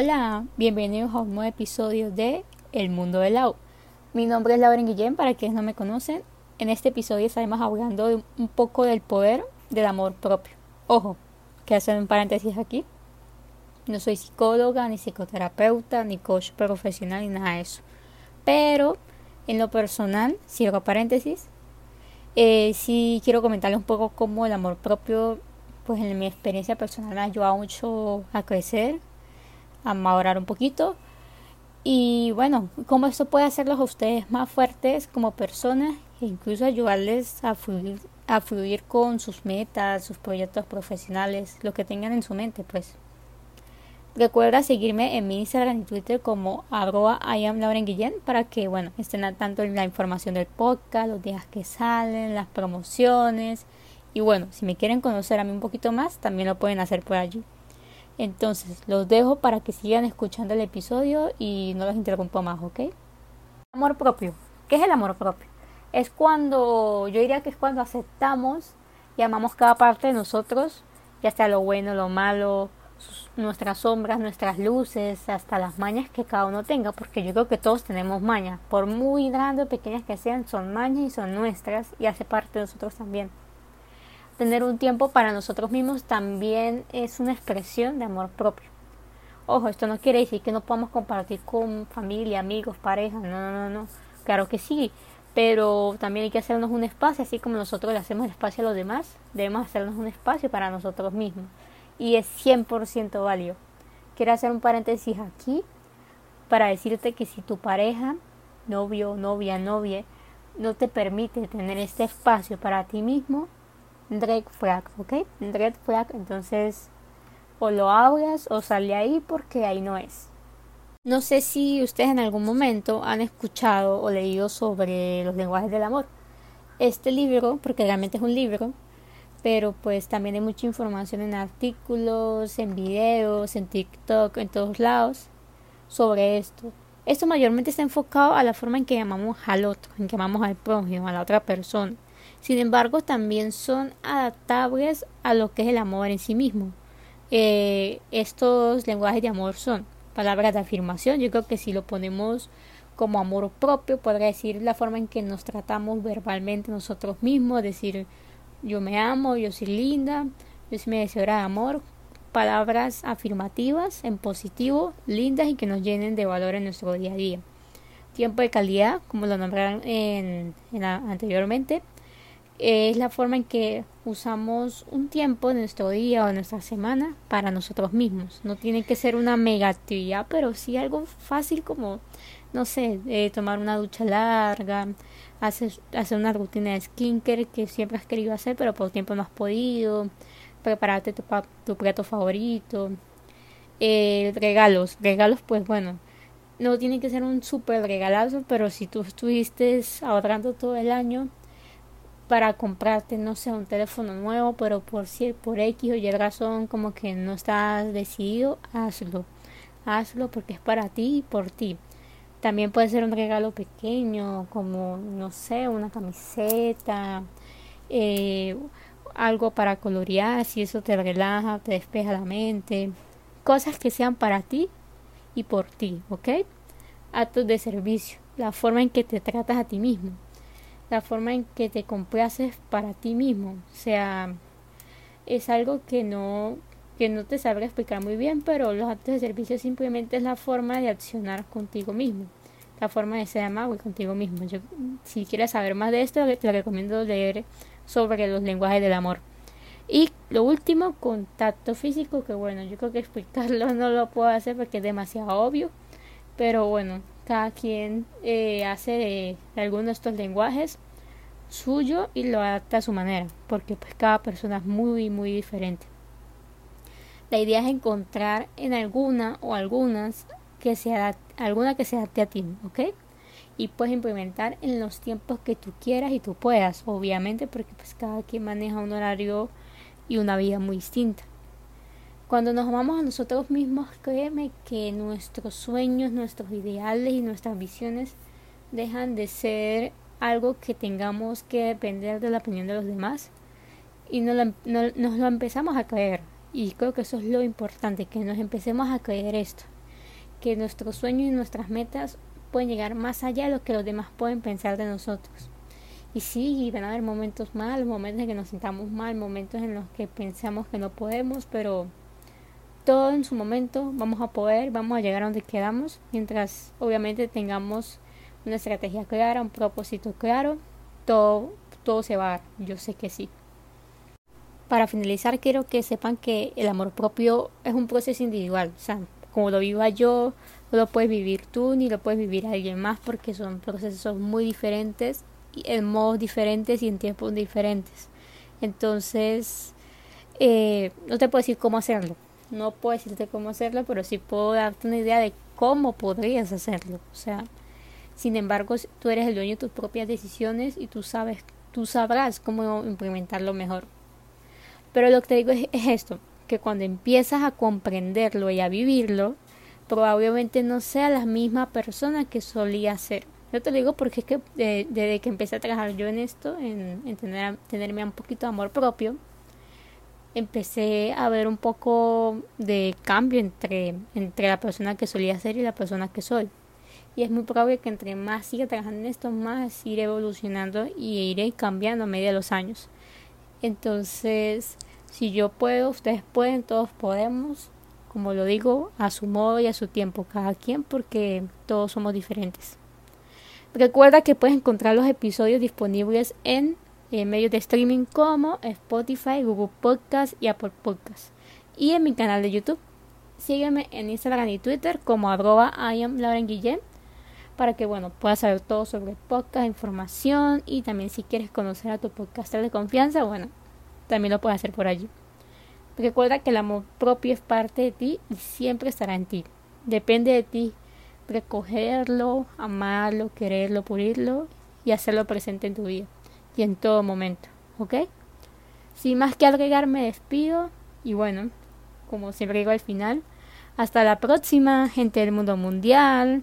Hola, bienvenidos a un nuevo episodio de El Mundo del Lau. Mi nombre es Lauren Guillén, para quienes no me conocen. En este episodio estaremos hablando un poco del poder del amor propio. Ojo, que hacer un paréntesis aquí. No soy psicóloga, ni psicoterapeuta, ni coach profesional, ni nada de eso. Pero en lo personal, cierro paréntesis, eh, sí quiero comentarles un poco cómo el amor propio, pues en mi experiencia personal me ha ayudado mucho a crecer, a un poquito. Y bueno, cómo esto puede hacerlos a ustedes más fuertes como personas e incluso ayudarles a fluir, a fluir con sus metas, sus proyectos profesionales, lo que tengan en su mente, pues. Recuerda seguirme en mi Instagram y Twitter como arroba Guillén para que, bueno, estén al tanto la información del podcast, los días que salen, las promociones. Y bueno, si me quieren conocer a mí un poquito más, también lo pueden hacer por allí. Entonces, los dejo para que sigan escuchando el episodio y no los interrumpo más, ¿ok? Amor propio. ¿Qué es el amor propio? Es cuando, yo diría que es cuando aceptamos y amamos cada parte de nosotros, ya sea lo bueno, lo malo, nuestras sombras, nuestras luces, hasta las mañas que cada uno tenga, porque yo creo que todos tenemos mañas, por muy grandes o pequeñas que sean, son mañas y son nuestras y hace parte de nosotros también. Tener un tiempo para nosotros mismos también es una expresión de amor propio. Ojo, esto no quiere decir que no podamos compartir con familia, amigos, pareja, no, no, no. Claro que sí, pero también hay que hacernos un espacio, así como nosotros le hacemos espacio a los demás, debemos hacernos un espacio para nosotros mismos y es 100% válido. Quiero hacer un paréntesis aquí para decirte que si tu pareja, novio, novia, novia, no te permite tener este espacio para ti mismo, red flag, ¿ok? Flag, entonces o lo abras o sale ahí porque ahí no es. No sé si ustedes en algún momento han escuchado o leído sobre los lenguajes del amor. Este libro, porque realmente es un libro, pero pues también hay mucha información en artículos, en videos, en TikTok, en todos lados sobre esto. Esto mayormente está enfocado a la forma en que llamamos al otro, en que llamamos al prójimo, a la otra persona. Sin embargo, también son adaptables a lo que es el amor en sí mismo. Eh, estos lenguajes de amor son palabras de afirmación. Yo creo que si lo ponemos como amor propio, podría decir la forma en que nos tratamos verbalmente nosotros mismos, decir yo me amo, yo soy linda, yo soy merecedora de amor, palabras afirmativas en positivo, lindas y que nos llenen de valor en nuestro día a día. Tiempo de calidad, como lo nombraron en, anteriormente, es la forma en que usamos un tiempo en nuestro día o en nuestra semana para nosotros mismos. No tiene que ser una mega actividad, pero sí algo fácil como, no sé, eh, tomar una ducha larga, hacer, hacer una rutina de skincare que siempre has querido hacer, pero por tiempo no has podido, prepararte tu, tu plato favorito, eh, regalos, regalos pues bueno, no tiene que ser un super regalazo, pero si tú estuviste ahorrando todo el año para comprarte, no sé, un teléfono nuevo, pero por, por X o Y razón como que no estás decidido, hazlo. Hazlo porque es para ti y por ti. También puede ser un regalo pequeño, como, no sé, una camiseta, eh, algo para colorear, si eso te relaja, te despeja la mente. Cosas que sean para ti y por ti, ¿ok? Actos de servicio, la forma en que te tratas a ti mismo, la forma en que te complaces para ti mismo. O sea, es algo que no que no te sabré explicar muy bien, pero los actos de servicio simplemente es la forma de accionar contigo mismo, la forma de ser amable contigo mismo. Yo, si quieres saber más de esto, te recomiendo leer sobre los lenguajes del amor. Y lo último, contacto físico, que bueno, yo creo que explicarlo no lo puedo hacer porque es demasiado obvio, pero bueno, cada quien eh, hace de, de alguno de estos lenguajes suyo y lo adapta a su manera, porque pues cada persona es muy, muy diferente. La idea es encontrar en alguna o algunas que se alguna que se adapte a ti, ¿ok? Y puedes implementar en los tiempos que tú quieras y tú puedas, obviamente, porque pues cada quien maneja un horario y una vida muy distinta. Cuando nos amamos a nosotros mismos, créeme que nuestros sueños, nuestros ideales y nuestras ambiciones dejan de ser algo que tengamos que depender de la opinión de los demás y nos lo empezamos a creer. Y creo que eso es lo importante, que nos empecemos a creer esto. que nuestros sueños y nuestras metas pueden llegar más allá de lo que los demás pueden pensar de nosotros. Y sí, van a haber momentos mal, momentos en que nos sintamos mal, momentos en los que pensamos que no podemos, pero todo en su momento vamos a poder, vamos a llegar a donde quedamos, mientras obviamente tengamos una estrategia clara, un propósito claro, todo, todo se va a dar, yo sé que sí. Para finalizar, quiero que sepan que el amor propio es un proceso individual, o sea, como lo viva yo, no lo puedes vivir tú ni lo puedes vivir alguien más porque son procesos muy diferentes en modos diferentes y en tiempos diferentes. Entonces, eh, no te puedo decir cómo hacerlo. No puedo decirte cómo hacerlo, pero sí puedo darte una idea de cómo podrías hacerlo. O sea, sin embargo, tú eres el dueño de tus propias decisiones y tú sabes, tú sabrás cómo implementarlo mejor. Pero lo que te digo es, es esto, que cuando empiezas a comprenderlo y a vivirlo, probablemente no sea la misma persona que solía ser. Yo te lo digo porque es que desde que empecé a trabajar yo en esto, en, tener, tenerme un poquito de amor propio, empecé a ver un poco de cambio entre, entre la persona que solía ser y la persona que soy. Y es muy probable que entre más siga trabajando en esto, más iré evolucionando y iré cambiando a medida de los años. Entonces, si yo puedo, ustedes pueden, todos podemos, como lo digo, a su modo y a su tiempo, cada quien, porque todos somos diferentes. Recuerda que puedes encontrar los episodios disponibles en, medios de streaming como Spotify, Google Podcast y Apple Podcast. Y en mi canal de YouTube. Sígueme en Instagram y Twitter como arroba Guillem para que bueno puedas saber todo sobre podcast, información y también si quieres conocer a tu podcaster de confianza, bueno, también lo puedes hacer por allí. Recuerda que el amor propio es parte de ti y siempre estará en ti. Depende de ti recogerlo, amarlo, quererlo, pulirlo y hacerlo presente en tu vida y en todo momento, ¿ok? Sin más que agregar, me despido y bueno, como siempre digo al final, hasta la próxima, gente del mundo mundial.